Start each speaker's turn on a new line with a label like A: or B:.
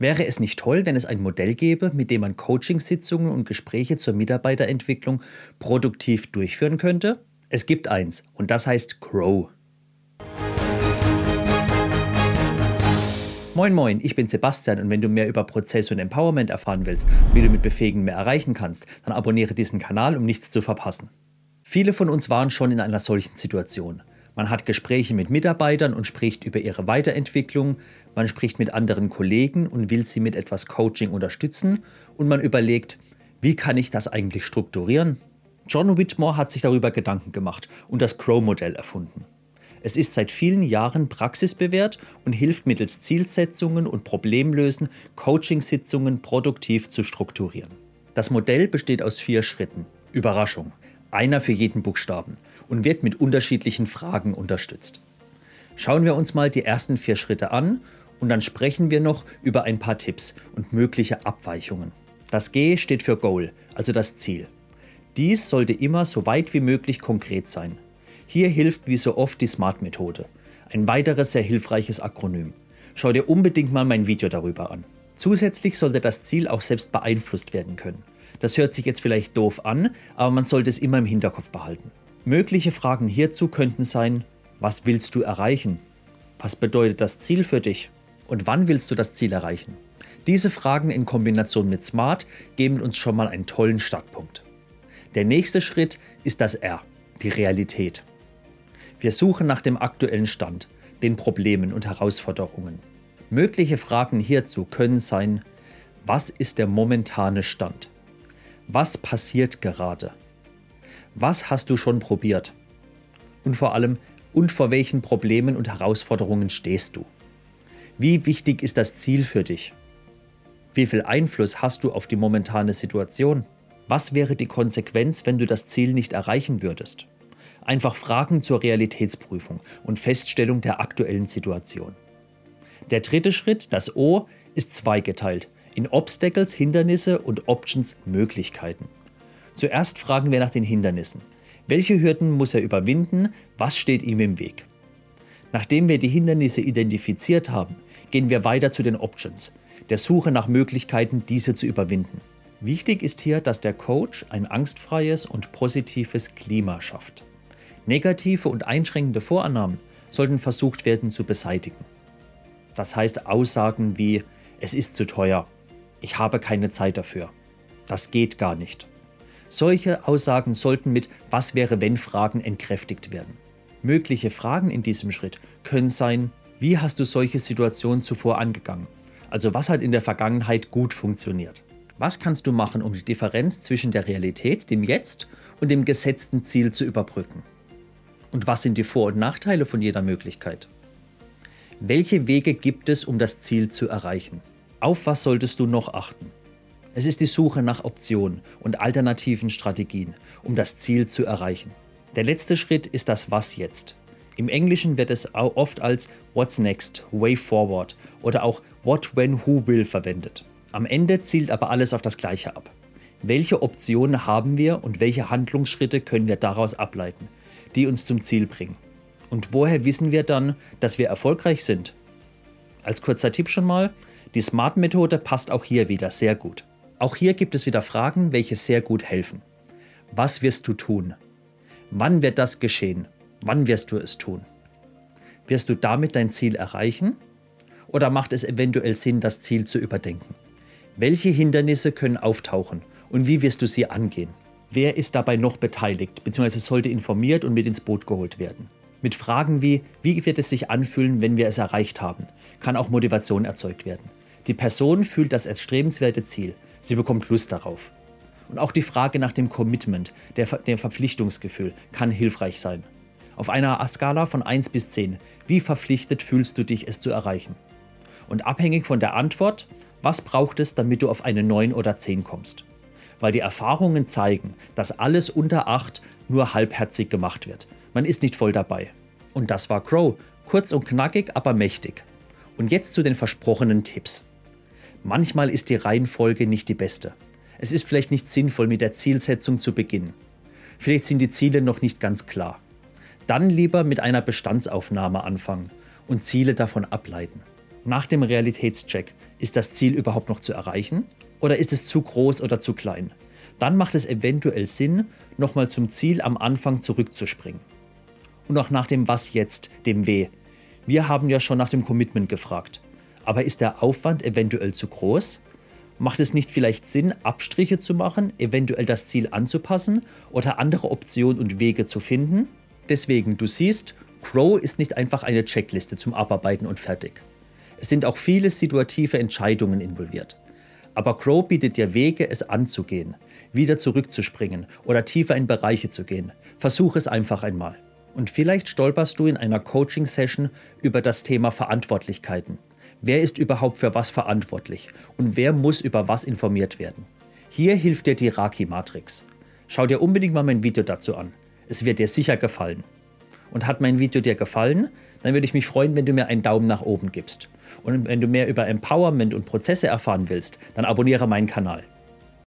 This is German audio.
A: Wäre es nicht toll, wenn es ein Modell gäbe, mit dem man Coachingsitzungen und Gespräche zur Mitarbeiterentwicklung produktiv durchführen könnte? Es gibt eins und das heißt Grow. Moin Moin, ich bin Sebastian und wenn du mehr über Prozess und Empowerment erfahren willst, wie du mit Befähigen mehr erreichen kannst, dann abonniere diesen Kanal, um nichts zu verpassen. Viele von uns waren schon in einer solchen Situation. Man hat Gespräche mit Mitarbeitern und spricht über ihre Weiterentwicklung, man spricht mit anderen Kollegen und will sie mit etwas Coaching unterstützen und man überlegt, wie kann ich das eigentlich strukturieren? John Whitmore hat sich darüber Gedanken gemacht und das Crow-Modell erfunden. Es ist seit vielen Jahren praxisbewährt und hilft mittels Zielsetzungen und Problemlösen Coachingsitzungen produktiv zu strukturieren. Das Modell besteht aus vier Schritten. Überraschung, einer für jeden Buchstaben und wird mit unterschiedlichen Fragen unterstützt. Schauen wir uns mal die ersten vier Schritte an und dann sprechen wir noch über ein paar Tipps und mögliche Abweichungen. Das G steht für Goal, also das Ziel. Dies sollte immer so weit wie möglich konkret sein. Hier hilft wie so oft die SMART-Methode, ein weiteres sehr hilfreiches Akronym. Schau dir unbedingt mal mein Video darüber an. Zusätzlich sollte das Ziel auch selbst beeinflusst werden können. Das hört sich jetzt vielleicht doof an, aber man sollte es immer im Hinterkopf behalten. Mögliche Fragen hierzu könnten sein, was willst du erreichen? Was bedeutet das Ziel für dich? Und wann willst du das Ziel erreichen? Diese Fragen in Kombination mit Smart geben uns schon mal einen tollen Startpunkt. Der nächste Schritt ist das R, die Realität. Wir suchen nach dem aktuellen Stand, den Problemen und Herausforderungen. Mögliche Fragen hierzu können sein, was ist der momentane Stand? Was passiert gerade? Was hast du schon probiert? Und vor allem, und vor welchen Problemen und Herausforderungen stehst du? Wie wichtig ist das Ziel für dich? Wie viel Einfluss hast du auf die momentane Situation? Was wäre die Konsequenz, wenn du das Ziel nicht erreichen würdest? Einfach Fragen zur Realitätsprüfung und Feststellung der aktuellen Situation. Der dritte Schritt, das O, ist zweigeteilt in Obstacles, Hindernisse und Options, Möglichkeiten. Zuerst fragen wir nach den Hindernissen. Welche Hürden muss er überwinden? Was steht ihm im Weg? Nachdem wir die Hindernisse identifiziert haben, gehen wir weiter zu den Options, der Suche nach Möglichkeiten, diese zu überwinden. Wichtig ist hier, dass der Coach ein angstfreies und positives Klima schafft. Negative und einschränkende Vorannahmen sollten versucht werden zu beseitigen. Das heißt Aussagen wie es ist zu teuer, ich habe keine Zeit dafür, das geht gar nicht. Solche Aussagen sollten mit Was wäre wenn Fragen entkräftigt werden. Mögliche Fragen in diesem Schritt können sein, wie hast du solche Situationen zuvor angegangen? Also was hat in der Vergangenheit gut funktioniert? Was kannst du machen, um die Differenz zwischen der Realität, dem Jetzt und dem gesetzten Ziel zu überbrücken? Und was sind die Vor- und Nachteile von jeder Möglichkeit? Welche Wege gibt es, um das Ziel zu erreichen? Auf was solltest du noch achten? Es ist die Suche nach Optionen und alternativen Strategien, um das Ziel zu erreichen. Der letzte Schritt ist das Was jetzt. Im Englischen wird es oft als What's next, Way forward oder auch What, when, who will verwendet. Am Ende zielt aber alles auf das Gleiche ab. Welche Optionen haben wir und welche Handlungsschritte können wir daraus ableiten? die uns zum Ziel bringen. Und woher wissen wir dann, dass wir erfolgreich sind? Als kurzer Tipp schon mal, die Smart-Methode passt auch hier wieder sehr gut. Auch hier gibt es wieder Fragen, welche sehr gut helfen. Was wirst du tun? Wann wird das geschehen? Wann wirst du es tun? Wirst du damit dein Ziel erreichen? Oder macht es eventuell Sinn, das Ziel zu überdenken? Welche Hindernisse können auftauchen und wie wirst du sie angehen? Wer ist dabei noch beteiligt bzw. sollte informiert und mit ins Boot geholt werden? Mit Fragen wie, wie wird es sich anfühlen, wenn wir es erreicht haben, kann auch Motivation erzeugt werden. Die Person fühlt das erstrebenswerte Ziel, sie bekommt Lust darauf. Und auch die Frage nach dem Commitment, der, dem Verpflichtungsgefühl, kann hilfreich sein. Auf einer Skala von 1 bis 10, wie verpflichtet fühlst du dich, es zu erreichen? Und abhängig von der Antwort, was braucht es, damit du auf eine 9 oder 10 kommst? weil die Erfahrungen zeigen, dass alles unter 8 nur halbherzig gemacht wird. Man ist nicht voll dabei. Und das war Crow. Kurz und knackig, aber mächtig. Und jetzt zu den versprochenen Tipps. Manchmal ist die Reihenfolge nicht die beste. Es ist vielleicht nicht sinnvoll, mit der Zielsetzung zu beginnen. Vielleicht sind die Ziele noch nicht ganz klar. Dann lieber mit einer Bestandsaufnahme anfangen und Ziele davon ableiten. Nach dem Realitätscheck, ist das Ziel überhaupt noch zu erreichen? Oder ist es zu groß oder zu klein? Dann macht es eventuell Sinn, nochmal zum Ziel am Anfang zurückzuspringen. Und auch nach dem Was jetzt, dem W. Wir haben ja schon nach dem Commitment gefragt. Aber ist der Aufwand eventuell zu groß? Macht es nicht vielleicht Sinn, Abstriche zu machen, eventuell das Ziel anzupassen oder andere Optionen und Wege zu finden? Deswegen, du siehst, Crow ist nicht einfach eine Checkliste zum Abarbeiten und fertig. Es sind auch viele situative Entscheidungen involviert. Aber Crow bietet dir Wege, es anzugehen, wieder zurückzuspringen oder tiefer in Bereiche zu gehen. Versuch es einfach einmal. Und vielleicht stolperst du in einer Coaching-Session über das Thema Verantwortlichkeiten. Wer ist überhaupt für was verantwortlich und wer muss über was informiert werden? Hier hilft dir die Raki-Matrix. Schau dir unbedingt mal mein Video dazu an. Es wird dir sicher gefallen. Und hat mein Video dir gefallen, dann würde ich mich freuen, wenn du mir einen Daumen nach oben gibst. Und wenn du mehr über Empowerment und Prozesse erfahren willst, dann abonniere meinen Kanal.